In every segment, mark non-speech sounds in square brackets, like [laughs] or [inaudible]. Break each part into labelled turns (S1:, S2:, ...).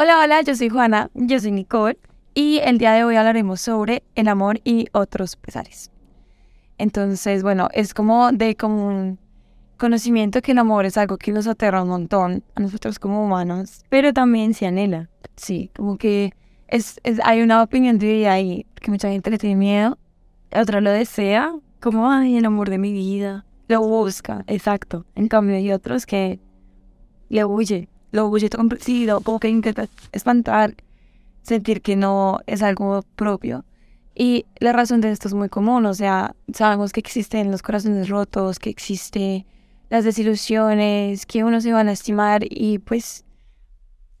S1: Hola, hola, yo soy Juana, yo soy Nicole y el día de hoy hablaremos sobre el amor y otros pesares. Entonces, bueno, es como de común conocimiento que el amor es algo que nos aterra un montón a nosotros como humanos,
S2: pero también se anhela.
S1: Sí, como que es, es hay una opinión dividida ahí, que mucha gente le tiene miedo, otra lo desea, como, ay, el amor de mi vida, lo busca, exacto. En cambio hay otros que le huye, lo huye comprensido, como que intenta espantar, sentir que no es algo propio. Y la razón de esto es muy común, o sea, sabemos que existen los corazones rotos, que existe las desilusiones, que uno se va a lastimar y pues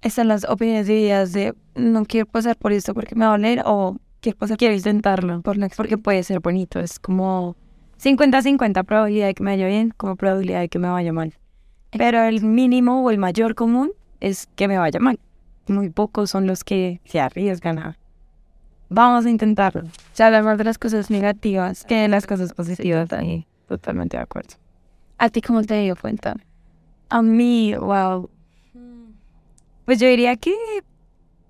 S1: están las opiniones divididas de no quiero pasar por esto porque me va a doler o quiero pasar, quiero intentarlo por porque puede ser bonito, es como 50-50 probabilidad de que me vaya bien como probabilidad de que me vaya mal. Pero el mínimo o el mayor común es que me vaya mal. Muy pocos son los que se arriesgan a... Vamos a intentarlo. Ya hablar más de las cosas negativas que de las cosas positivas.
S2: Ahí, totalmente de acuerdo.
S1: ¿A ti cómo te dio cuenta?
S2: A mí, wow. Pues yo diría que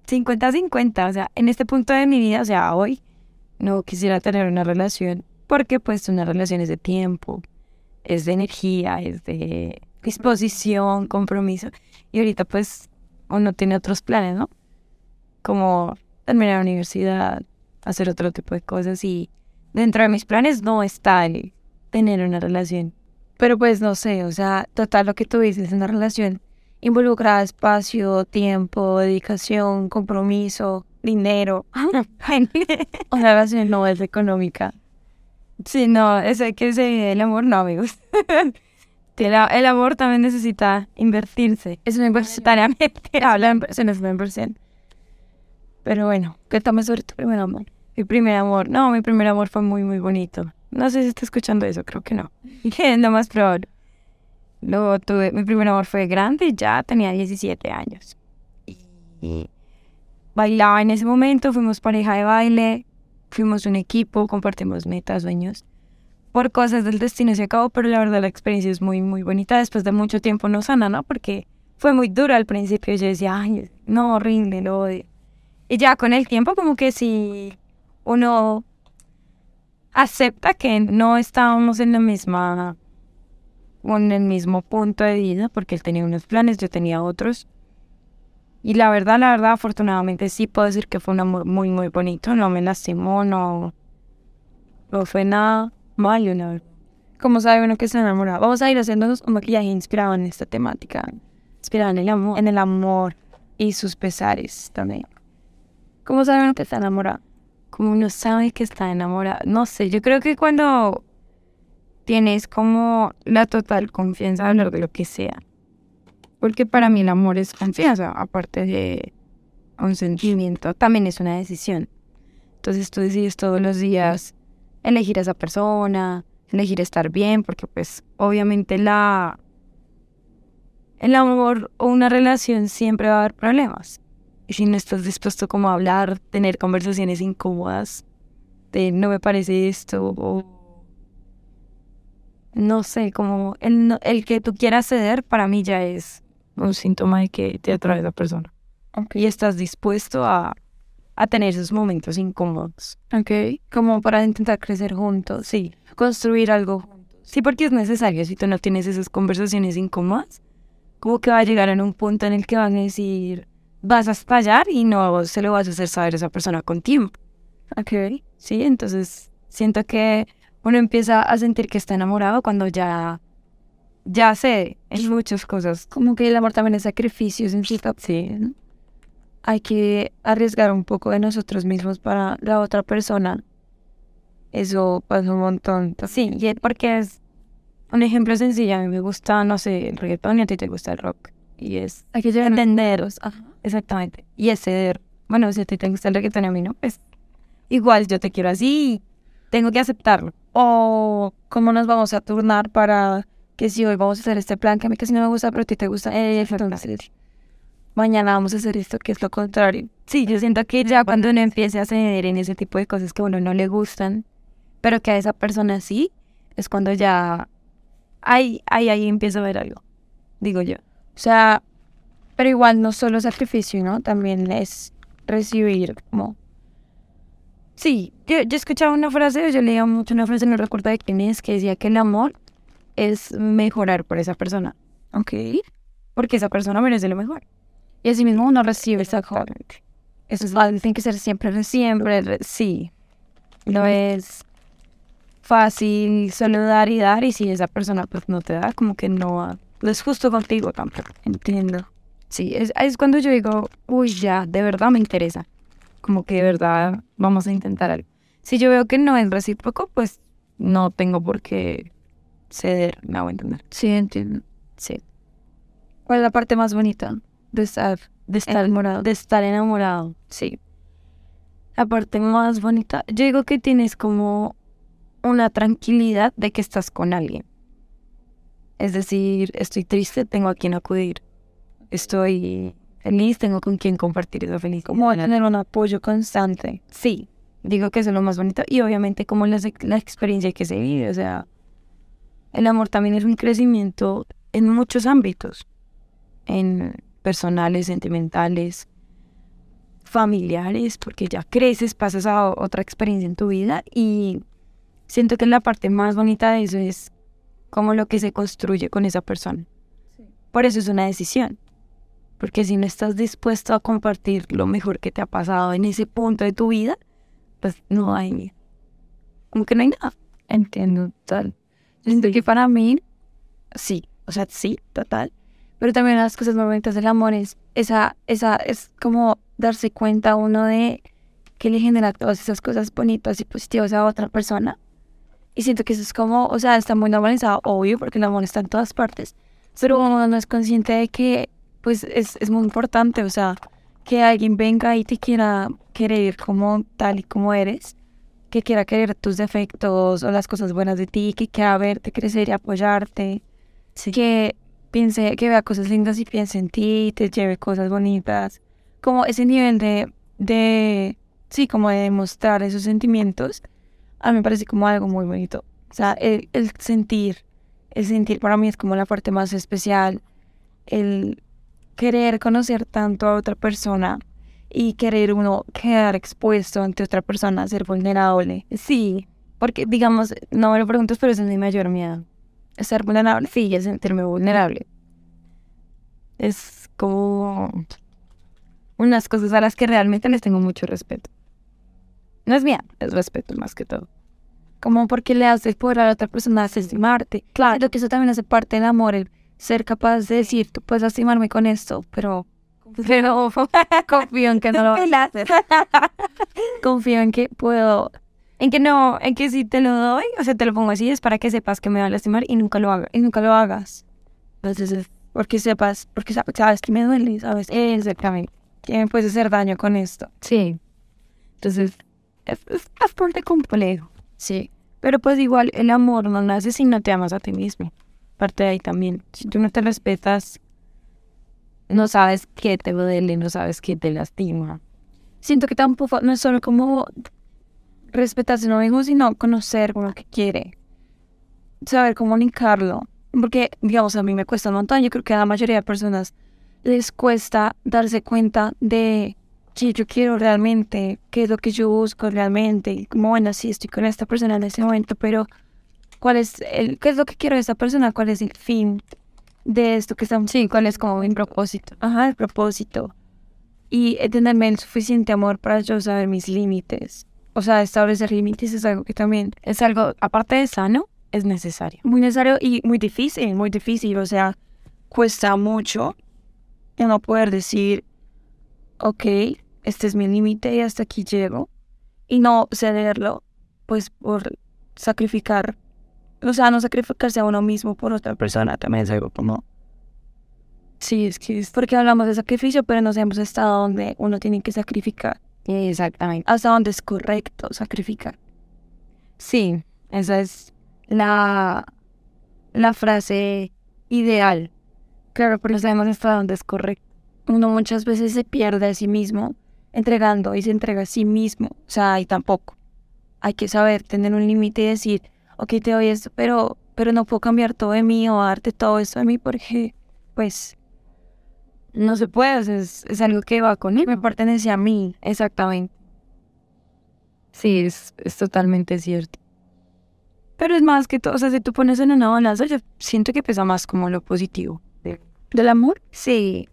S2: 50-50. O sea, en este punto de mi vida, o sea, hoy, no quisiera tener una relación porque pues una relación es de tiempo, es de energía, es de disposición, compromiso. Y ahorita pues uno tiene otros planes, ¿no? Como terminar la universidad, hacer otro tipo de cosas y dentro de mis planes no está el tener una relación.
S1: Pero pues no sé, o sea, total lo que tú dices, una relación involucra espacio, tiempo, dedicación, compromiso, dinero. [laughs] una relación no es económica.
S2: Sí, no, ese que se el amor no, amigos. [laughs] el, el, amor también necesita invertirse.
S1: Es una inversión. [laughs]
S2: Habla en una inversión.
S1: Pero bueno, cuéntame sobre tu primer amor.
S2: Mi primer amor, no, mi primer amor fue muy, muy bonito. No sé si está escuchando eso, creo que no. [laughs] es lo más probable. Luego tuve, mi primer amor fue grande, ya tenía 17 años. Y bailaba en ese momento, fuimos pareja de baile, fuimos un equipo, compartimos metas, sueños. Por cosas del destino se acabó, pero la verdad la experiencia es muy, muy bonita. Después de mucho tiempo no sana, ¿no? Porque fue muy dura al principio. Yo decía, ay, no, rinde, lo odio. Y ya con el tiempo como que si uno acepta que no estábamos en la misma, en el mismo punto de vida, porque él tenía unos planes, yo tenía otros y la verdad, la verdad, afortunadamente sí puedo decir que fue un amor muy, muy bonito. No me lastimó, no, no fue nada una verdad.
S1: ¿Cómo sabe uno que está enamorado? Vamos a ir haciéndonos un maquillaje inspirado en esta temática.
S2: Inspirado en el amor.
S1: En el amor y sus pesares también. ¿Cómo sabe uno que está enamorado?
S2: Como uno sabe que está enamorado. No sé, yo creo que cuando tienes como la total confianza de hablar de lo que sea porque para mí el amor es confianza, aparte de un sentimiento, también es una decisión. Entonces tú decides todos los días elegir a esa persona, elegir estar bien, porque pues obviamente la el amor o una relación siempre va a haber problemas. Y si no estás dispuesto como a hablar, tener conversaciones incómodas de no me parece esto o no sé, como el, el que tú quieras ceder para mí ya es un síntoma de que te atrae esa persona. Y estás dispuesto a, a tener esos momentos incómodos.
S1: Ok, como para intentar crecer juntos,
S2: sí, construir algo juntos. Sí, porque es necesario, si tú no tienes esas conversaciones incómodas, como que va a llegar en un punto en el que van a decir, vas a estallar y no se lo vas a hacer saber a esa persona con tiempo.
S1: Ok.
S2: Sí, entonces siento que uno empieza a sentir que está enamorado cuando ya ya sé, en muchas cosas.
S1: Como que el amor también es sacrificio, sí.
S2: sí.
S1: Hay que arriesgar un poco de nosotros mismos para la otra persona. Eso pasa un montón.
S2: Sí, porque es un ejemplo sencillo. A mí me gusta, no sé, el reggaetón y a ti te gusta el rock. Y es
S1: hay que entenderos.
S2: Exactamente. Y es ceder. Bueno, si a ti te gusta el reggaetón y a mí no, pues igual yo te quiero así. Tengo que aceptarlo.
S1: O cómo nos vamos a turnar para que si hoy vamos a hacer este plan que a mí casi no me gusta, pero a ti te gusta, eh, entonces mañana vamos a hacer esto que es lo contrario.
S2: Sí, yo siento que ya cuando uno empiece a ceder en ese tipo de cosas que a uno no le gustan, pero que a esa persona sí, es cuando ya ahí, ahí, ahí empieza a ver algo, digo yo.
S1: O sea, Pero igual no solo sacrificio, ¿no? También es recibir como...
S2: Sí, yo, yo escuchaba una frase, yo leía mucho una frase, no recuerdo de quién es, que decía que el amor es mejorar por esa persona.
S1: Ok.
S2: Porque esa persona merece lo mejor. Y así mismo uno recibe exactamente.
S1: Eso es, tiene que ser siempre,
S2: siempre, sí. No es fácil solo dar y dar y si esa persona pues no te da, como que no, no es justo contigo tampoco.
S1: Entiendo.
S2: Sí, es, es cuando yo digo, uy, ya, de verdad me interesa. Como que de verdad vamos a intentar algo. Si yo veo que no es recíproco, pues no tengo por qué ceder, me hago entender.
S1: Sí, entiendo.
S2: Sí.
S1: ¿Cuál es la parte más bonita de estar,
S2: de estar enamorado?
S1: De estar enamorado,
S2: sí. La parte más bonita, yo digo que tienes como una tranquilidad de que estás con alguien. Es decir, estoy triste, tengo a quien acudir. Estoy feliz, tengo con quien compartir esa felicidad.
S1: Como tener un apoyo constante.
S2: Sí, digo que eso es lo más bonito. Y obviamente como la, la experiencia que se vive, o sea, el amor también es un crecimiento en muchos ámbitos, en personales, sentimentales, familiares, porque ya creces, pasas a otra experiencia en tu vida y siento que la parte más bonita de eso es como lo que se construye con esa persona. Por eso es una decisión. Porque si no estás dispuesto a compartir lo mejor que te ha pasado en ese punto de tu vida, pues no hay, como que no hay nada.
S1: Entiendo, tal. Siento que para mí, sí, o sea, sí, total. Pero también las cosas más bonitas del amor es esa, esa, es como darse cuenta uno de que le genera todas esas cosas bonitas y positivas a otra persona. Y siento que eso es como, o sea, está muy normalizado, obvio, porque el amor está en todas partes. Pero uno no es consciente de que, pues, es, es muy importante, o sea, que alguien venga y te quiera querer como tal y como eres, que quiera querer tus defectos o las cosas buenas de ti, que quiera verte crecer y apoyarte, que piense, que vea cosas lindas y piense en ti, te lleve cosas bonitas, como ese nivel de, de sí, como de demostrar esos sentimientos a mí me parece como algo muy bonito. O sea, el, sentir, el sentir para mí es como la parte más especial, el querer conocer tanto a otra persona y querer uno quedar expuesto ante otra persona, ser vulnerable.
S2: Sí, porque digamos, no me lo preguntas, pero es mi mayor miedo.
S1: ¿Ser vulnerable?
S2: Sí, es sentirme vulnerable. Es como unas cosas a las que realmente les tengo mucho respeto. No es mía, es respeto más que todo.
S1: Como porque le haces por a la otra persona estimarte. Claro. Lo que eso también hace parte del amor, el ser capaz de decir, tú puedes lastimarme con esto, pero [laughs]
S2: pero [laughs] confío en que no lo [laughs] vas a hacer.
S1: confío en que puedo,
S2: en que no, en que si te lo doy, o sea, te lo pongo así, es para que sepas que me va a lastimar y nunca lo hagas.
S1: Y nunca lo hagas. Entonces, porque sepas, porque sabes que me duele, ¿sabes?
S2: Exactamente.
S1: Que me puedes hacer daño con esto.
S2: Sí. Entonces, es, bastante complejo.
S1: Sí.
S2: Pero pues igual el amor no nace si no te amas a ti mismo. Parte de ahí también. Si tú no te respetas, no sabes qué te duele, no sabes qué te lastima.
S1: Siento que tampoco no es solo como respetarse a uno mismo, sino conocer lo que quiere. Saber comunicarlo. Porque, digamos, a mí me cuesta un montón. Yo creo que a la mayoría de personas les cuesta darse cuenta de qué yo quiero realmente, qué es lo que yo busco realmente, y como bueno, sí estoy con esta persona en este momento, pero cuál es el, qué es lo que quiero de esta persona, cuál es el fin de esto que estamos,
S2: sí, cuál es como mi propósito,
S1: ajá, el propósito. Y tenerme el suficiente amor para yo saber mis límites. O sea, establecer límites es algo que también
S2: es algo, aparte de sano, es necesario.
S1: Muy necesario y muy difícil, muy difícil. O sea, cuesta mucho no poder decir, ok, este es mi límite y hasta aquí llego, y no cederlo, pues por sacrificar, o sea, no sacrificarse a uno mismo por otra persona, también es algo como... Sí, es que es porque hablamos de sacrificio, pero nos hemos estado donde uno tiene que sacrificar.
S2: Exactamente.
S1: Hasta donde es correcto sacrificar.
S2: Sí, esa es la, la frase ideal.
S1: Claro, pero sabemos hasta dónde es correcto. Uno muchas veces se pierde a sí mismo entregando y se entrega a sí mismo. O sea, y tampoco. Hay que saber tener un límite y decir, ok, te doy esto, pero, pero no puedo cambiar todo de mí o darte todo esto de mí porque, pues, no se puede, o sea, es, es algo que va con él, me pertenece a mí.
S2: Exactamente. Sí, es, es totalmente cierto. Pero es más que todo, o sea, si tú pones en una balanza, yo siento que pesa más como lo positivo. de-
S1: ¿Del amor?
S2: Sí,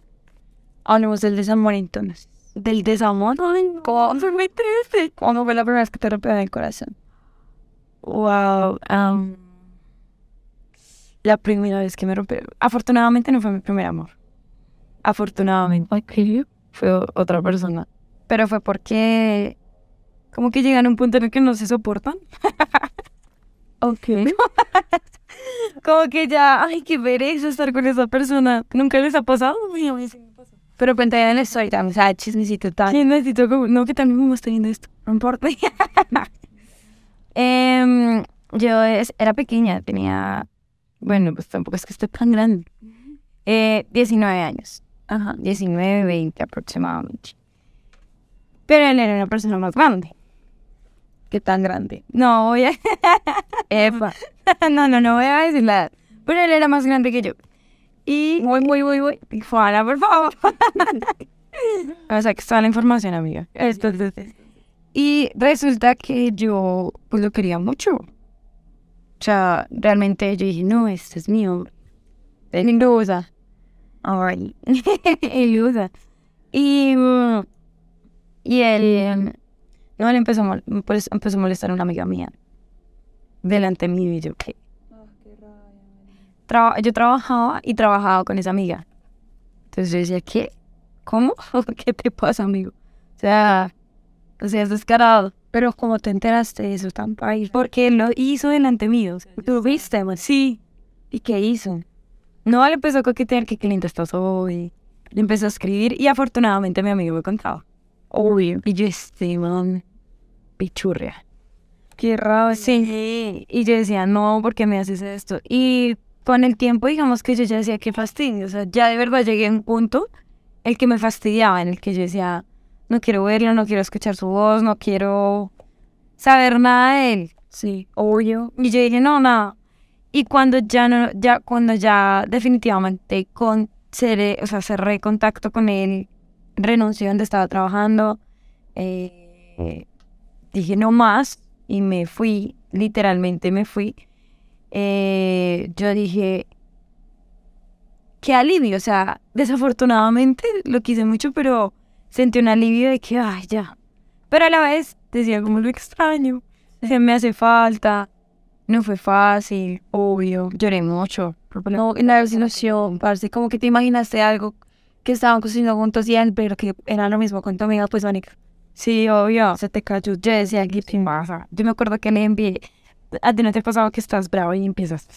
S1: Hablemos del desamor entonces.
S2: del desamor. Ay,
S1: ¿Cómo fue muy triste? ¿Cuándo fue la primera vez que te rompió el corazón?
S2: Wow. am, la primera vez que me rompió. Afortunadamente no fue mi primer amor. Afortunadamente. Fue otra persona. Pero fue porque. Como que llegan a un punto en el que no se soportan. [laughs]
S1: Ok. [laughs]
S2: Como que ya, ay, qué pereza estar con esa persona. ¿Nunca les ha pasado?
S1: Pero cuéntame en la historia, o sea, chismecito tal.
S2: Sí, necesito como... No, que también me estoy viendo esto.
S1: No importa. [laughs]
S2: Em, yo es- era pequeña, tenía... Bueno, pues tampoco es que esté tan grande. Eh, 19 años.
S1: Ajá.
S2: 19, 20 aproximadamente. Pero él era una persona más grande.
S1: ¿Qué tan grande?
S2: No voy a... [laughs]
S1: Epa. [laughs]
S2: no, no, no voy a decir la edad. Pero él era más grande que yo. Y...
S1: Muy, muy, muy, muy.
S2: Juana, por favor. [laughs] o sea, que está la información, amiga.
S1: Entonces,
S2: Y resulta que yo, pues lo quería mucho. O sea, realmente yo dije, no, este es mío. Sin duda. Sin [laughs] duda. Y, mm, y él, em, no, él empezó a, pues, empezó a molestar a una amiga mía. Delante mío y yo, ¿qué? Traba- yo trabajaba y trabajaba con esa amiga. Entonces yo decía, ¿qué? ¿Cómo? [laughs] ¿Qué te pasa, amigo? O sea, o sea, es descarado.
S1: Pero ¿cómo te enteraste de eso tan país?
S2: Porque lo hizo delante mío.
S1: ¿Tú viste, man?
S2: Sí.
S1: ¿Y qué hizo?
S2: No, le empezó a coquetear que qué linda estás hoy. Le empezó a escribir y afortunadamente mi amigo me contaba.
S1: Obvio.
S2: Y yo, este, man, pichurria.
S1: Qué raro.
S2: Sí. Y yo decía, no, ¿por qué me haces esto? Y con el tiempo, digamos que yo ya decía, qué fastidio. O sea, ya de verdad llegué a un punto el que me fastidiaba, en el que yo decía, no quiero verlo, no quiero escuchar su voz, no quiero saber nada de él.
S1: Sí, obvio.
S2: Y yo dije, no, nada. Y cuando ya no, ya, cuando ya definitivamente con cerré, o sea, cerré contacto con él, renuncié donde estaba trabajando, eh, dije no más y me fui, literalmente me fui. Eh, yo dije, qué alivio, o sea, desafortunadamente lo quise mucho, pero sentí un alivio de que, ay, ya. Pero a la vez decía como lo extraño, me hace falta, no fue fácil, obvio, lloré mucho.
S1: No, en la desilusión, parce, como que te imaginaste algo que estaban cocinando juntos y él, pero que era lo mismo con tu amiga, pues, Mónica.
S2: Sí, obvio.
S1: Se te cayó.
S2: Yo decía, ¿qué te pasa? Yo me acuerdo que le envié, a ti no te ha pasado que estás bravo y empiezas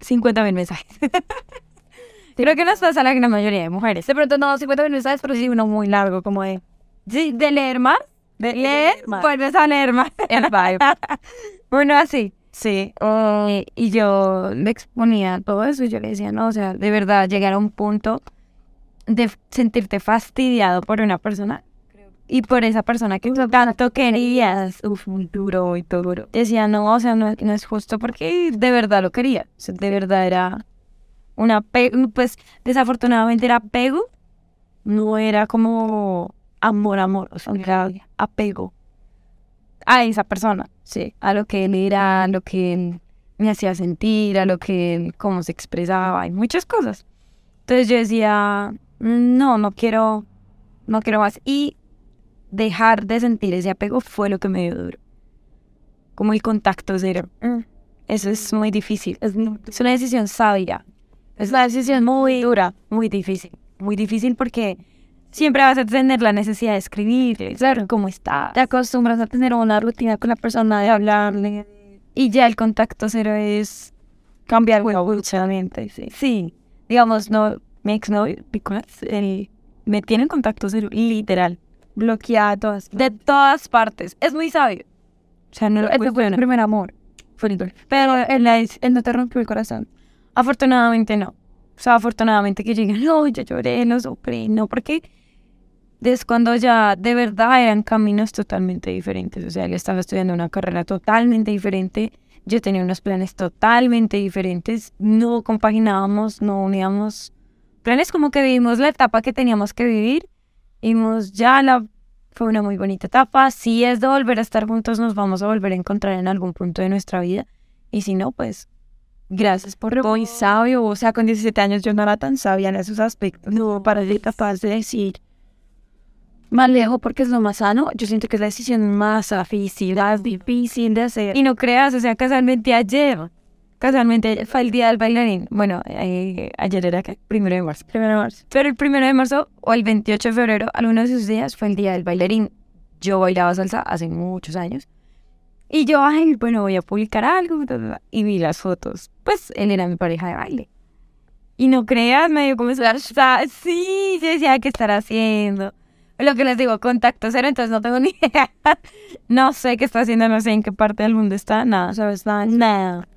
S2: 50 mil mensajes. [laughs] Creo que nos pasa a la gran mayoría de mujeres.
S1: De pronto no 50 mil mensajes, pero sí uno muy largo, como de...
S2: Sí, de leer más, de leer, vuelves a leer más. [laughs]
S1: El vibe.
S2: bueno, así.
S1: Sí.
S2: Y yo le exponía todo eso y yo le decía, no, o sea, de verdad, llegar a un punto de sentirte fastidiado por una persona y por esa persona que tanto querías.
S1: Uf, muy duro, muy duro.
S2: Decía, no, o sea, no, no es justo porque de verdad lo quería. O sea, de verdad era un apego, pues desafortunadamente era apego, no era como amor, amor, o sea, era apego a esa persona, sí, a lo que él era, a lo que él me hacía sentir, a lo que él, cómo se expresaba, y muchas cosas. Entonces yo decía, no, no quiero, no quiero más. Y dejar de sentir ese apego fue lo que me dio duro. Como el contacto cero. Eso es muy difícil. Es, es una decisión sabia. Es una decisión muy dura, muy difícil. Muy difícil porque siempre vas a tener la necesidad de escribir, de saber cómo está.
S1: Te acostumbras a tener una rutina con la persona, de hablarle.
S2: Y ya el contacto cero es cambiar
S1: Evolucionalmente, sí.
S2: Sí, digamos, no, mi exnovio, Nicolás, él me tiene en contacto cero, literal,
S1: Bloqueada todas.
S2: de todas partes. Es muy sabio. O sea, no lo
S1: Ese fue tu primer amor.
S2: Fue Nicole.
S1: Pero él, él no te rompió el corazón.
S2: Afortunadamente no. O sea, afortunadamente que llegué, no, yo lloré, no sufrí, no, porque es cuando ya de verdad eran caminos totalmente diferentes. O sea, él estaba estudiando una carrera totalmente diferente, yo tenía unos planes totalmente diferentes, no compaginábamos, no uníamos planes, como que vivimos la etapa que teníamos que vivir. Vimos ya la... Fue una muy bonita etapa. Si es de volver a estar juntos, nos vamos a volver a encontrar en algún punto de nuestra vida. Y si no, pues gracias por...
S1: Muy sabio, o sea, con 17 años yo no era tan sabia en esos aspectos. No, para ser capaz de decir más lejos porque es lo más sano. Yo siento que es la decisión más difícil, más difícil de hacer.
S2: Y no creas, o sea, casualmente ayer, casualmente fue el día del bailarín. Bueno, eh, ayer era que primero de marzo.
S1: Primero de marzo.
S2: Pero el primero de marzo o el 28 de febrero, alguno de esos días fue el día del bailarín. Yo bailaba salsa hace muchos años. Y yo, ay, bueno, voy a publicar algo. Y vi las fotos. Pues él era mi pareja de baile. Y no creas, me dio como Sí, yo decía, ¿qué estará haciendo? Lo que les digo, contacto cero, entonces no tengo [laughs] ni idea. no sé qué está haciendo, no sé en qué parte del mundo está, nada, ¿sabes? Nada, nada.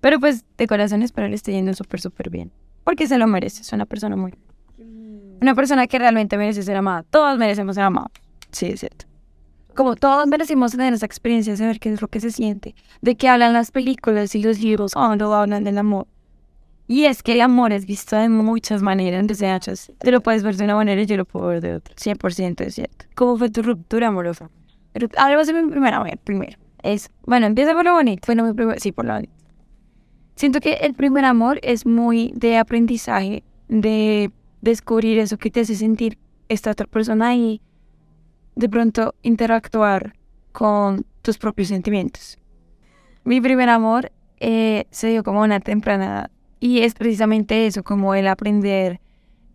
S2: Pero pues de corazón espero le esté yendo súper, súper bien. Porque se lo merece, es una persona muy... Una persona que realmente merece ser amada. Todos merecemos ser amados.
S1: Sí, es cierto. Como todos merecemos tener esa experiencia, saber qué es lo que se siente, de qué hablan las películas y los libros cuando hablan del amor. Y es que el amor es visto de muchas maneras, de hechos. Te lo puedes ver de una manera y yo lo puedo ver de otra. 100% es cierto.
S2: ¿Cómo fue tu ruptura amorosa?
S1: Algo de mi primera vez, primero.
S2: Es, bueno, empieza por lo bonito.
S1: Bueno, mi primer, sí, por lo bonito. Siento que el primer amor es muy de aprendizaje, de descubrir eso que te hace sentir esta otra persona y de pronto interactuar con tus propios sentimientos. Mi primer amor eh, se dio como una temprana y es precisamente eso, como el aprender,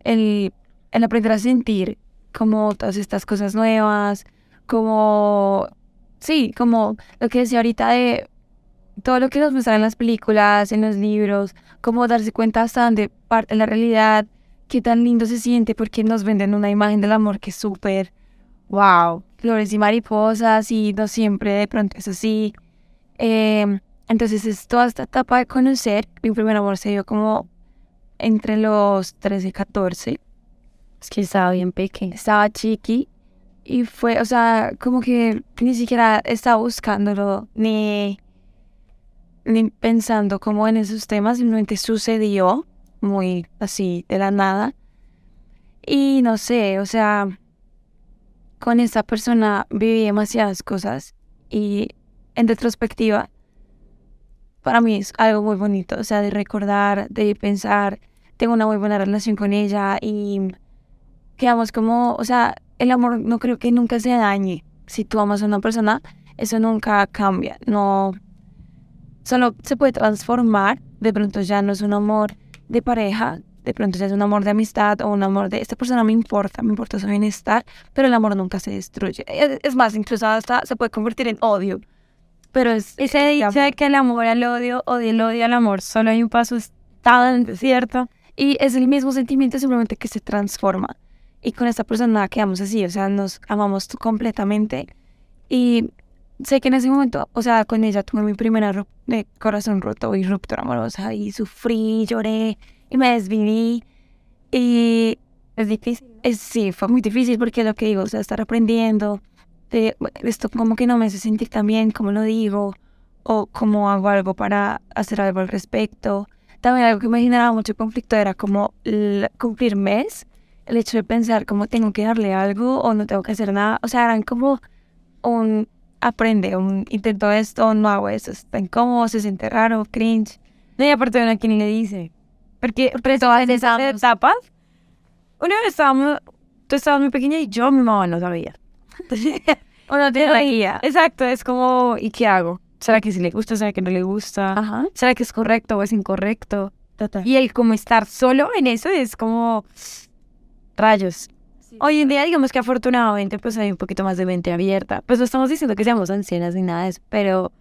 S1: el, el aprender a sentir como todas estas cosas nuevas, como, sí, como lo que decía ahorita de todo lo que nos muestran en las películas, en los libros, como darse cuenta hasta dónde parte la realidad, qué tan lindo se siente, porque nos venden una imagen del amor que es súper, wow, flores y mariposas y no siempre de pronto es así. Eh, entonces es toda esta etapa de conocer. Mi primer amor se dio como entre los 13 y 14.
S2: Es que estaba bien pequeña.
S1: Estaba chiqui. Y fue, o sea, como que ni siquiera estaba buscándolo, ni, ni pensando como en esos temas. Simplemente sucedió muy así, de la nada. Y no sé, o sea, con esa persona viví demasiadas cosas. Y en retrospectiva, para mí es algo muy bonito, o sea, de recordar, de pensar, tengo una muy buena relación con ella y quedamos como, o sea, el amor no creo que nunca se dañe. Si tú amas a una persona, eso nunca cambia, no, solo se puede transformar, de pronto ya no es un amor de pareja, de pronto ya es un amor de amistad o un amor de esta persona me importa, me importa su bienestar, pero el amor nunca se destruye. Es más, incluso hasta se puede convertir en odio. Pero es,
S2: ese dicho de que el amor al odio o del odio al amor solo hay un paso es tan cierto.
S1: Y es el mismo sentimiento, simplemente que se transforma. Y con esta persona quedamos así, o sea, nos amamos completamente. Y sé que en ese momento, o sea, con ella tuve mi primera de corazón roto y ruptura amorosa y sufrí, lloré y me desviví. Y
S2: es difícil.
S1: Es, sí, fue muy difícil porque lo que digo, o sea, estar aprendiendo, de esto como que no me hace sentir tan bien, como lo digo, o cómo hago algo para hacer algo al respecto. También algo que me generaba mucho conflicto era como cumplir mes, el hecho de pensar cómo tengo que darle algo o no tengo que hacer nada. O sea, eran como un aprende, un intento esto, no hago eso, está incómodo, se siente raro, cringe.
S2: No hay aparte de una quien le dice. Porque todas esas etapas, una vez estábamos, tú estabas muy pequeña y yo, mi mamá no sabía. [laughs]
S1: o no tiene guía.
S2: Exacto, es como, ¿y qué hago? ¿Será que si le gusta, será que no le gusta?
S1: Ajá.
S2: ¿Será que es correcto o es incorrecto?
S1: Total.
S2: Y el como estar solo en eso es como rayos. Hoy en día, digamos que afortunadamente, pues hay un poquito más de mente abierta. Pues no estamos diciendo que seamos ancianas ni nada de eso, pero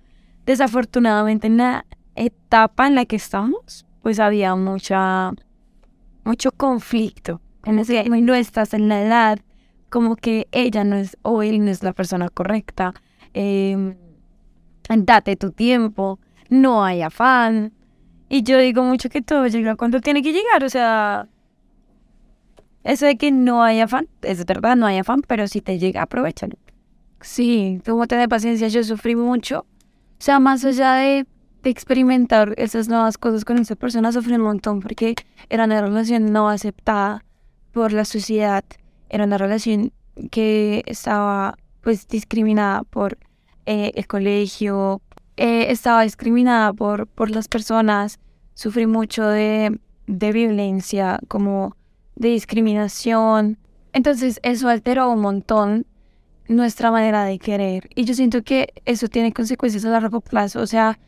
S2: desafortunadamente en la etapa en la que estamos, pues había mucha, mucho conflicto. En ese no estás en la edad como que ella no es o él no es la persona correcta. Eh, date tu tiempo, no hay afán. Y yo digo mucho que todo llega cuando tiene que llegar, o sea, eso de que no hay afán, es verdad, no hay afán, pero si te llega, aprovechalo.
S1: Sí, como tener paciencia, yo sufrí mucho. O sea, más allá de, experimentar esas nuevas cosas con esa persona sufrí un montón porque era una relación no aceptada por la sociedad, era una relación que estaba pues discriminada por eh, el colegio, eh, estaba discriminada por, por las personas, sufrí mucho de, de violencia, como de discriminación. Entonces eso alteró un montón nuestra manera de querer. Y yo siento que eso tiene consecuencias a largo plazo. O sea,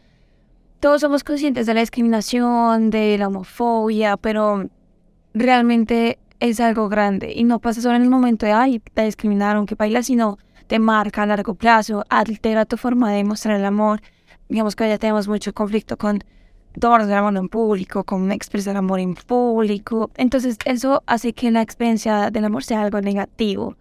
S1: todos somos conscientes de la discriminación, de la homofobia, pero realmente es algo grande. Y no pasa solo en el momento de, ay, te discriminaron, que baila, sino te marca a largo plazo, altera tu forma de mostrar el amor. Digamos que ya tenemos mucho conflicto con tomar el amor en público, con expresar amor en público. Entonces eso hace que la experiencia del amor sea algo negativo.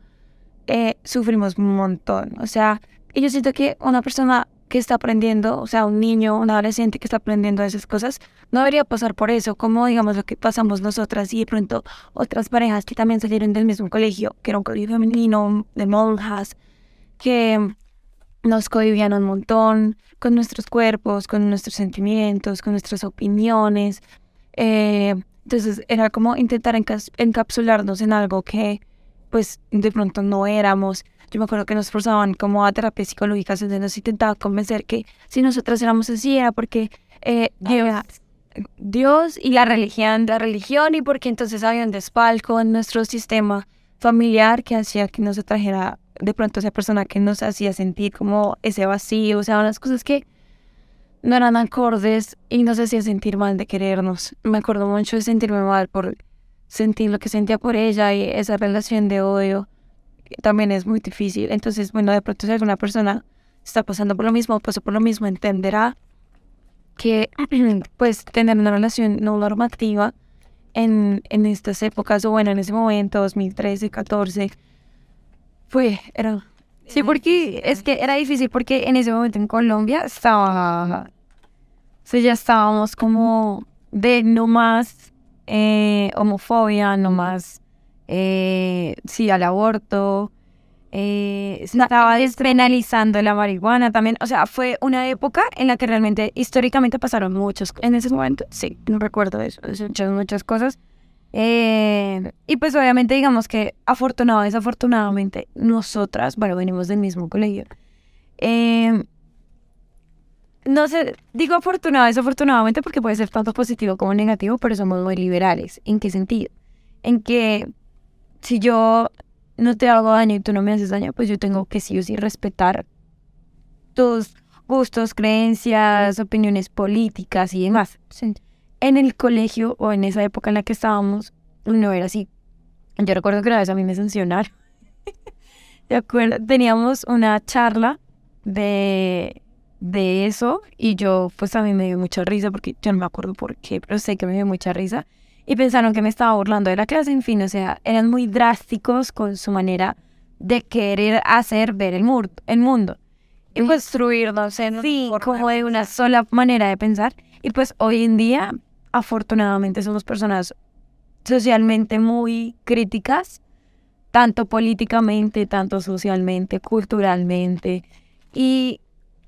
S1: Eh, sufrimos un montón. O sea, y yo siento que una persona que está aprendiendo, o sea, un niño, un adolescente que está aprendiendo esas cosas, no debería pasar por eso, como digamos lo que pasamos nosotras y de pronto otras parejas que también salieron del mismo colegio, que era un colegio femenino, de monjas, que nos cohibirían un montón con nuestros cuerpos, con nuestros sentimientos, con nuestras opiniones. Eh, entonces era como intentar encapsularnos en algo que pues de pronto no éramos. Yo me acuerdo que nos forzaban como a terapias psicológicas donde nos intentaba convencer que si nosotras éramos así era porque eh, Dios y la religión, la religión y porque entonces había un despalco en nuestro sistema familiar que hacía que nos atrajera de pronto esa persona que nos hacía sentir como ese vacío, o sea, unas cosas que no eran acordes y nos hacía sentir mal de querernos. Me acuerdo mucho de sentirme mal por sentir lo que sentía por ella y esa relación de odio también es muy difícil. Entonces, bueno, de pronto si alguna persona está pasando por lo mismo, pasó por lo mismo, entenderá que [clears throat] pues tener una relación no normativa en, en estas épocas o bueno, en ese momento, 2013, 14, fue, era...
S2: Sí, porque es que era difícil porque en ese momento en Colombia estaba... O sea, ya estábamos como de no más eh, homofobia, no más... Eh, sí, al aborto. Eh, se estaba despenalizando la marihuana también. O sea, fue una época en la que realmente históricamente pasaron muchos. En ese momento, sí, no recuerdo eso, muchas, muchas cosas. Eh, y pues obviamente digamos que afortunado, desafortunadamente, nosotras, bueno, venimos del mismo colegio. Eh, no sé, digo afortunado, desafortunadamente porque puede ser tanto positivo como negativo, pero somos muy liberales. ¿En qué sentido? En que si yo no te hago daño y tú no me haces daño, pues yo tengo que sí o sí respetar tus gustos, creencias, opiniones políticas y demás. En el colegio o en esa época en la que estábamos, no era así. Yo recuerdo que una vez a mí me sancionaron. [laughs] ¿De acuerdo? Teníamos una charla de, de eso y yo, pues a mí me dio mucha risa porque yo no me acuerdo por qué, pero sé que me dio mucha risa. Y pensaron que me estaba burlando de la clase, en fin, o sea, eran muy drásticos con su manera de querer hacer ver el, el mundo.
S1: Y construirnos en
S2: sí, como de una sola manera de pensar. Y pues hoy en día afortunadamente somos personas socialmente muy críticas, tanto políticamente, tanto socialmente, culturalmente. Y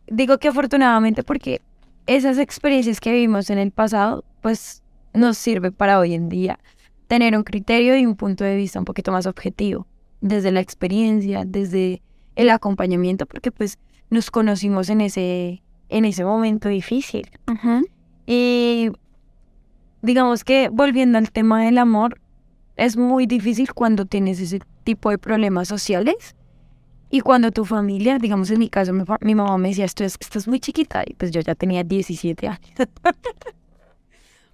S2: digo que afortunadamente porque esas experiencias que vivimos en el pasado, pues nos sirve para hoy en día tener un criterio y un punto de vista un poquito más objetivo, desde la experiencia, desde el acompañamiento, porque pues nos conocimos en ese, en ese momento difícil. Y digamos que volviendo al tema del amor, es muy difícil cuando tienes ese tipo de problemas sociales y cuando tu familia, digamos en mi caso, mi, mamá me decía, esto estás muy chiquita y pues yo ya tenía 17 años. [laughs]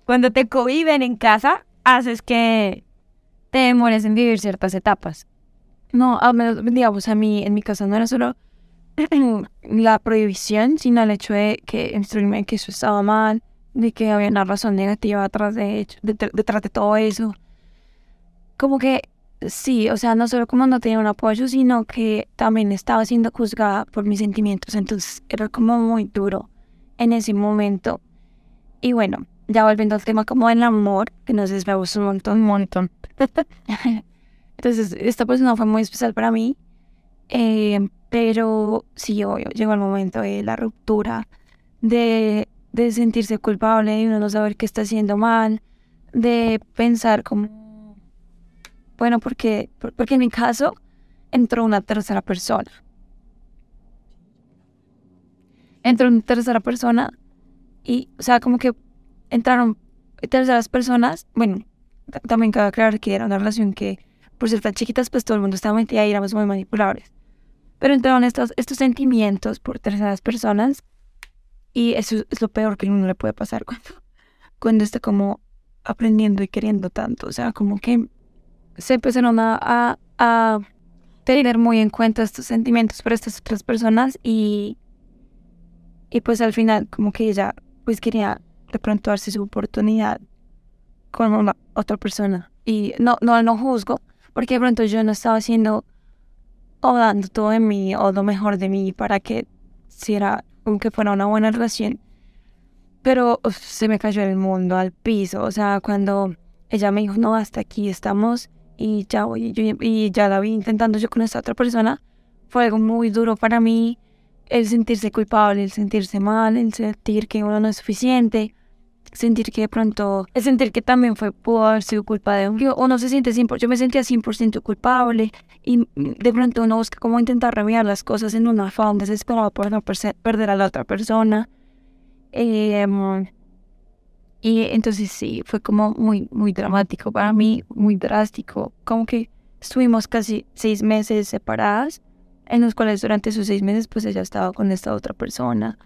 S2: cuando te conviven en casa, haces que te demores en vivir ciertas etapas.
S1: No, digamos, a mí, en mi casa no era solo [clears throat] la prohibición, sino el hecho de que instruirme que eso estaba mal, de que había una razón negativa detrás de, detrás de todo eso. Como que sí, o sea, no solo como no tenía un apoyo, sino que también estaba siendo juzgada por mis sentimientos. Entonces era como muy duro en ese momento. Y bueno, ya volviendo al tema como el amor, que nos desviamos un montón, un montón. [laughs] Entonces, esta persona fue muy especial para mí. Eh, pero sí, yo llegó el momento de la ruptura, de de sentirse culpable, de uno no saber qué está haciendo mal, de pensar como, bueno, porque, porque en mi caso entró una tercera persona. Entró una tercera persona y, o sea, como que entraron terceras personas, bueno, también cabe aclarar que era una relación que, por ser tan chiquitas, pues todo el mundo estaba metida y éramos muy manipulables. Pero entraron estos, estos sentimientos por terceras personas y eso es lo peor que uno le puede pasar [laughs] cuando, cuando está como aprendiendo y queriendo tanto. O sea, como que se empezaron a, a, tener muy en cuenta estos sentimientos por estas otras personas y, y pues al final como que ella pues quería de pronto darse su oportunidad con otra persona. Y no, no, no juzgo, porque de pronto yo no estaba haciendo o dando todo de mí o lo mejor de mí para que si era, aunque fuera una buena relación. Pero se me cayó el mundo al piso. O sea, cuando ella me dijo, no, hasta aquí estamos y ya voy, y ya la vi intentando yo con esta otra persona, fue algo muy duro para mí. El sentirse culpable, el sentirse mal, el sentir que uno no es suficiente sentir que de pronto, es sentir que también fue, pudo haber sido culpa de uno. Uno se siente 100%, yo me sentía 100% culpable y de pronto uno busca como intentar remediar las cosas en un afán desesperado por no perder a la otra persona. Em, y entonces sí, fue como muy, muy dramático para mí, muy drástico. Como que estuvimos casi seis meses separadas, en los cuales durante esos seis meses pues ella estaba con esta otra persona.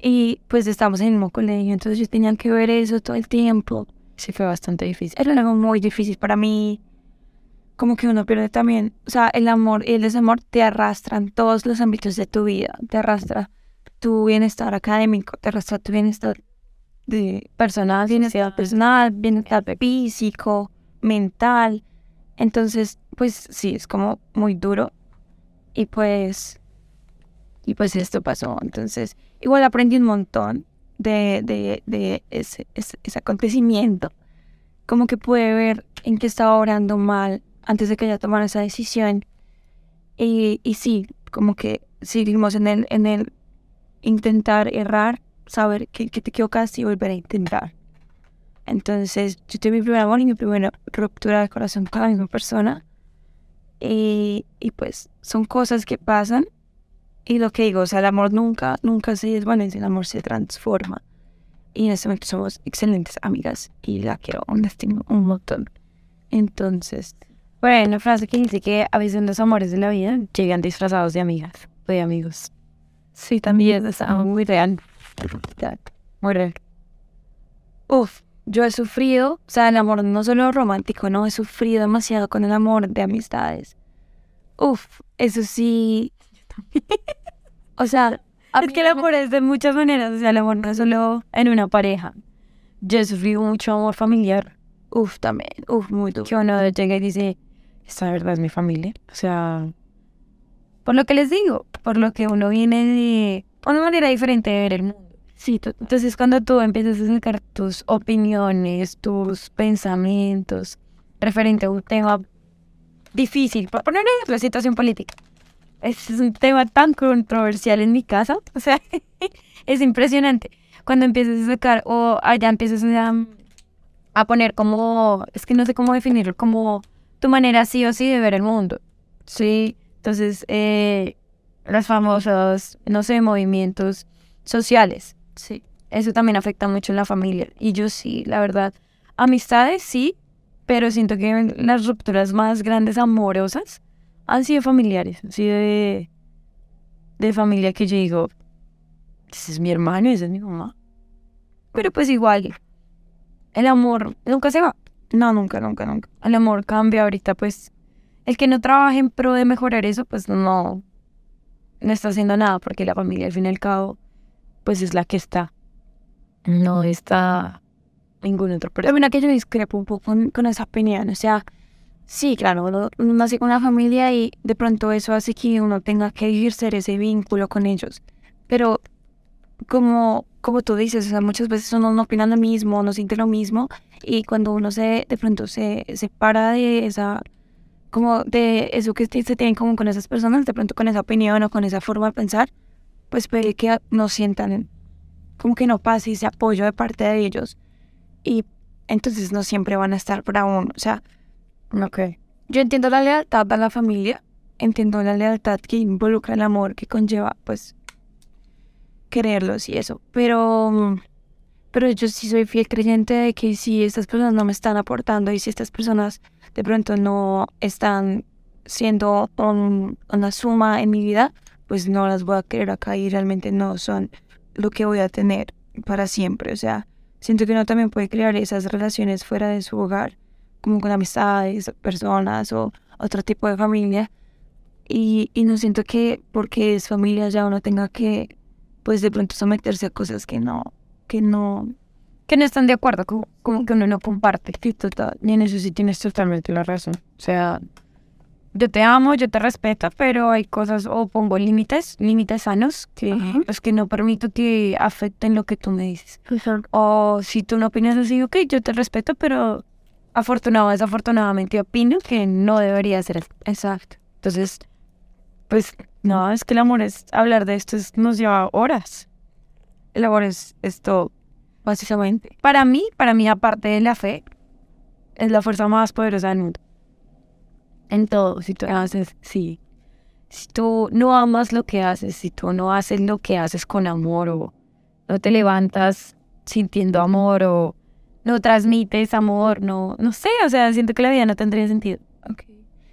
S1: Y pues estábamos en el mismo colegio, entonces yo tenía que ver eso todo el tiempo.
S2: Sí, fue bastante difícil.
S1: Era algo muy difícil para mí. Como que uno pierde también, o sea, el amor y el desamor te arrastran todos los ámbitos de tu vida. Te arrastra tu bienestar académico, te arrastra tu bienestar de personal, bienestar personal, bienestar físico, mental. Entonces, pues sí, es como muy duro. Y pues, y pues esto pasó. Entonces, igual aprendí un montón de, de, de ese, ese, acontecimiento. Como que pude ver en qué estaba orando mal antes de que ella tomara esa decisión. Y, y sí, como que seguimos en el, en el intentar errar, saber que, que te equivocaste y volver a intentar. Entonces, yo tuve mi primer amor y mi primera ruptura de corazón con la misma persona. Y, y pues son cosas que pasan y lo que digo, o sea, el amor nunca, nunca se desvanece, el amor se transforma. Y en este momento somos excelentes amigas y la quiero, un destino, un montón. Entonces,
S2: bueno, una frase que dice que a veces los amores de la vida llegan disfrazados de amigas o de amigos.
S1: Sí, también es muy real.
S2: Muy real.
S1: Uf, yo he sufrido, o sea, el amor no solo romántico, no, he sufrido demasiado con el amor de amistades. Uf, eso sí, [laughs] o sea,
S2: es que el amor es de muchas maneras. O sea, el amor no es solo en una pareja. Yo he sufrido mucho amor familiar.
S1: Uf, también. Uf, muy duro.
S2: Que uno llega y dice, esta verdad es mi familia. O sea, por lo que les digo, por lo que uno viene de una manera diferente de ver el mundo.
S1: Sí, entonces cuando tú empiezas a sacar tus opiniones, tus pensamientos referente a un tema difícil, por poner la situación política, es un tema tan controversial en mi casa. [laughs] O sea, es impresionante. Cuando empiezas a sacar, o allá empiezas a, a poner como, es que no sé cómo definirlo, como tu manera sí o sí de ver el mundo. Sí, entonces, eh, los famosos, no sé, movimientos sociales. Sí, eso también afecta mucho en la familia. Y yo sí, la verdad, amistades sí, pero siento que las rupturas más grandes amorosas han sido familiares, han sido de, de familia que yo digo, ese es mi hermano esa es mi mamá. Pero pues igual, el amor nunca se va. No, nunca, nunca, nunca. El amor cambia ahorita, pues el que no trabaje en pro de mejorar eso, pues no, no está haciendo nada, porque la familia al fin y al cabo, pues es la que está. No está ningún otro persona. También que yo discrepo un poco con, con esa opinión, o sea, Sí, claro, uno, nace con una familia y de pronto eso hace que uno tenga que ejercer ese vínculo con ellos. Pero como, como tú dices, o sea, muchas veces uno no opina lo mismo, no siente lo mismo y cuando uno se de pronto se separa de esa como de eso que se tiene en común con esas personas, de pronto con esa opinión o con esa forma de pensar, pues puede que no sientan como que no pase ese apoyo de parte de ellos. Y entonces no siempre van a estar para uno. O sea,
S2: Ok.
S1: yo entiendo la lealtad a la familia, entiendo la lealtad que involucra el amor que conlleva, pues, quererlos y eso. Pero, pero yo sí soy fiel creyente de que si estas personas no me están aportando y si estas personas de pronto no están siendo un- una suma en mi vida, pues no las voy a querer acá y realmente no son lo que voy a tener para siempre. O sea, siento que uno también puede crear esas relaciones fuera de su hogar, como con amistades, personas o otro tipo de familia. Y, y no siento que porque es familia ya uno tenga que, pues de pronto someterse a cosas que no, que no,
S2: Que no están de acuerdo, como, como que uno no comparte.
S1: que total.
S2: Y en eso sí tienes totalmente la razón. O sea, yo te amo, yo te respeto, pero hay cosas, o pongo límites, límites sanos, que
S1: Ajá.
S2: los que no permito que afecten lo que tú me dices. O si tú no opinas así, ok, yo te respeto, pero afortunado, desafortunadamente opino que no debería ser así.
S1: Exacto.
S2: Entonces, pues, no, es que el amor es, hablar de esto es- nos lleva horas. El amor es esto,
S1: Básicamente.
S2: para mí, para mí, aparte de la fe, es la fuerza más poderosa del mundo. En todo, si tú haces, sí. Si tú no amas lo que haces, si tú no haces lo que haces con amor o no te levantas sintiendo amor o no transmites amor, no, no sé, o sea, siento que la vida no tendría sentido.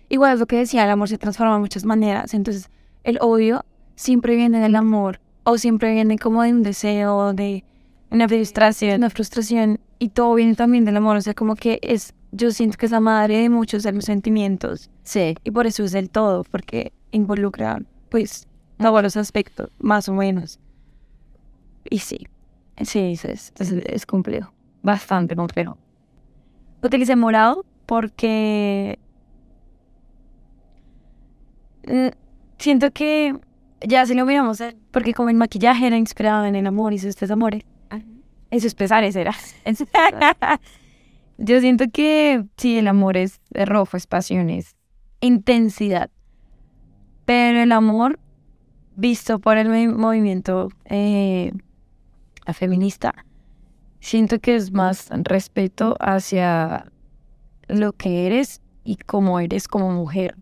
S1: Igual es lo que decía, el amor se transforma de muchas maneras. Entonces, el odio siempre viene del amor o siempre viene como de un deseo, de
S2: Una frustración.
S1: una frustración y todo viene también del amor. O sea, como que es, yo siento que es la madre de muchos de los sentimientos
S2: Sí.
S1: y por eso es el todo, porque involucra, pues, todos los aspectos, más o menos. Y sí,
S2: Sí, es, es, es- complejo. Bastante complejo. Utilicé morado porque mm, siento que ya si lo miramos, eh, porque como el maquillaje era inspirado en el amor y sus tres amores, esos pesares era. [laughs] Yo siento que sí, el amor es, es rojo, es pasión, es intensidad. Pero el amor, visto por el movi- movimiento eh, feminista, siento que es más respeto hacia lo que eres y cómo eres como mujer.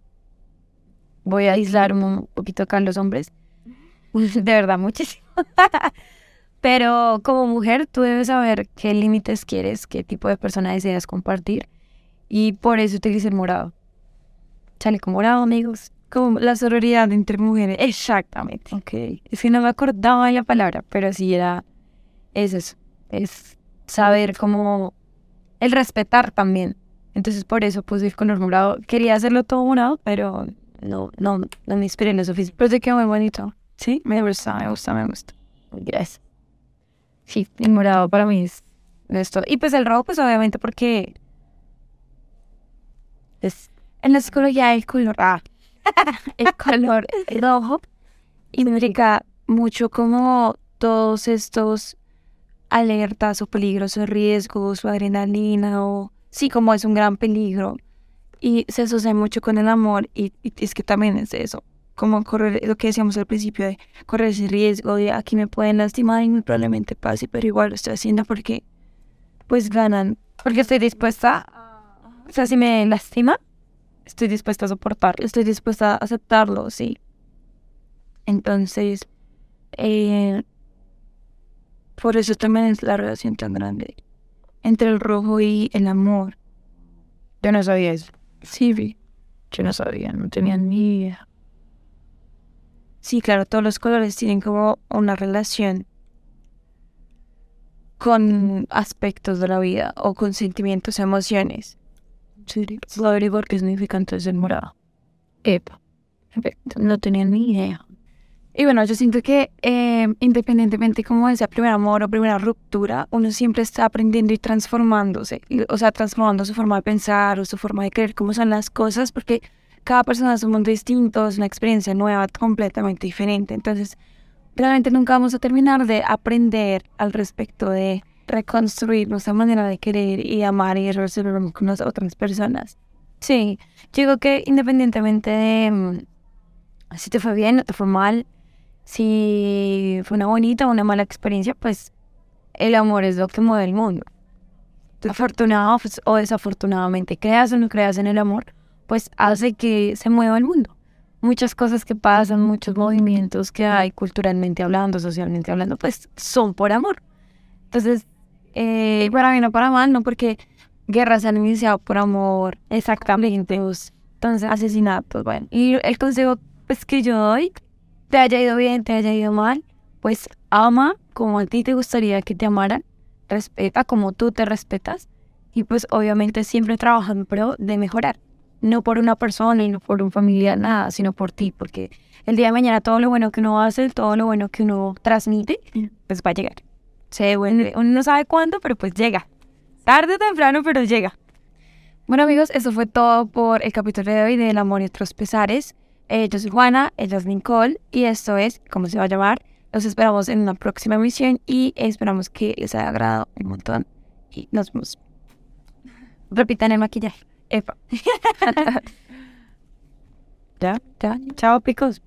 S2: Voy a aislar un poquito acá a los hombres. [laughs] De verdad, muchísimo. [laughs] Pero como mujer, tú debes saber qué límites quieres, qué tipo de persona deseas compartir. Y por eso utilizo el morado. Chaleco morado, amigos.
S1: como la sororidad entre mujeres.
S2: Exactamente. Ok. Es que no me acordaba de la palabra, pero sí era. Es eso. Es saber cómo. El respetar también. Entonces, por eso puse el color morado. Quería hacerlo todo morado, pero no, no, no me inspiré en lo suficiente.
S1: Pero te quedó muy bonito.
S2: Sí, me gusta, me gusta, me gusta. Gracias. Sí, el morado para mí es esto. Y pues el rojo, pues obviamente porque es
S1: En la psicología el color A, [laughs] el color rojo implica mucho como todos estos alertas o peligros o riesgos o adrenalina o sí como es un gran peligro y se asocia mucho con el amor y, y es que también es eso como correr lo que decíamos al principio de correr ese riesgo de aquí me pueden lastimar y muy probablemente pase pero igual lo estoy haciendo porque pues ganan
S2: porque estoy dispuesta. O sea, si me lastima, estoy dispuesta a soportar.
S1: estoy dispuesta a aceptarlo, sí. Entonces, eh, por eso también es la relación tan grande entre el rojo y el amor.
S2: Yo no sabía eso.
S1: Sí, vi.
S2: Yo no sabía, no tenía ni idea.
S1: Sí, claro, todos los colores tienen como una relación con aspectos de la vida o con sentimientos, emociones.
S2: Sí, puedo averiguar qué significa entonces el morado. Epa. Perfecto. No tenía ni idea.
S1: Y bueno, yo siento que eh, independientemente como de ese primer amor o primera ruptura, uno siempre está aprendiendo y transformándose. y- O sea, transformando su forma de pensar o su forma de creer cómo son las cosas, porque cada persona es un mundo distinto, es una experiencia nueva, completamente diferente. Entonces, realmente nunca vamos a terminar de aprender al respecto de reconstruir nuestra manera de querer y amar y relacionarnos con las otras personas.
S2: Sí, yo digo que independientemente de mm, si te fue bien o te fue mal, si fue una bonita o una mala experiencia, pues el amor es lo que mueve el mundo. Afortunado pues, o desafortunadamente, creas o no creas en el amor, pues hace que se mueva el mundo. Muchas cosas que pasan, muchos movimientos que hay culturalmente hablando, socialmente hablando, pues son por amor. Entonces, eh, para bien o para mal, no porque guerras se han iniciado por amor, exactamente, entonces asesinatos, bueno. Y el consejo pues que yo doy, te haya ido bien, te haya ido mal, pues ama como a ti te gustaría que te amaran, respeta como tú te respetas y pues obviamente siempre trabajando pero de mejorar, no por una persona y no por un familiar, nada, sino por ti, porque el día de mañana todo lo bueno que uno hace, todo lo bueno que uno transmite, pues va a llegar. Se vuelve, uno no sabe cuándo, pero pues llega. Tarde o temprano, pero llega. Bueno amigos, eso fue todo por el capítulo de hoy de El amor y otros pesares. Eh, yo soy Juana, ella es Nicole y esto es, ¿cómo se va a llamar? Los esperamos en una próxima emisión y esperamos que les haya agradado un montón. Y nos vemos. Repitan el maquillaje. Epa. ya, ya. Chao, picos.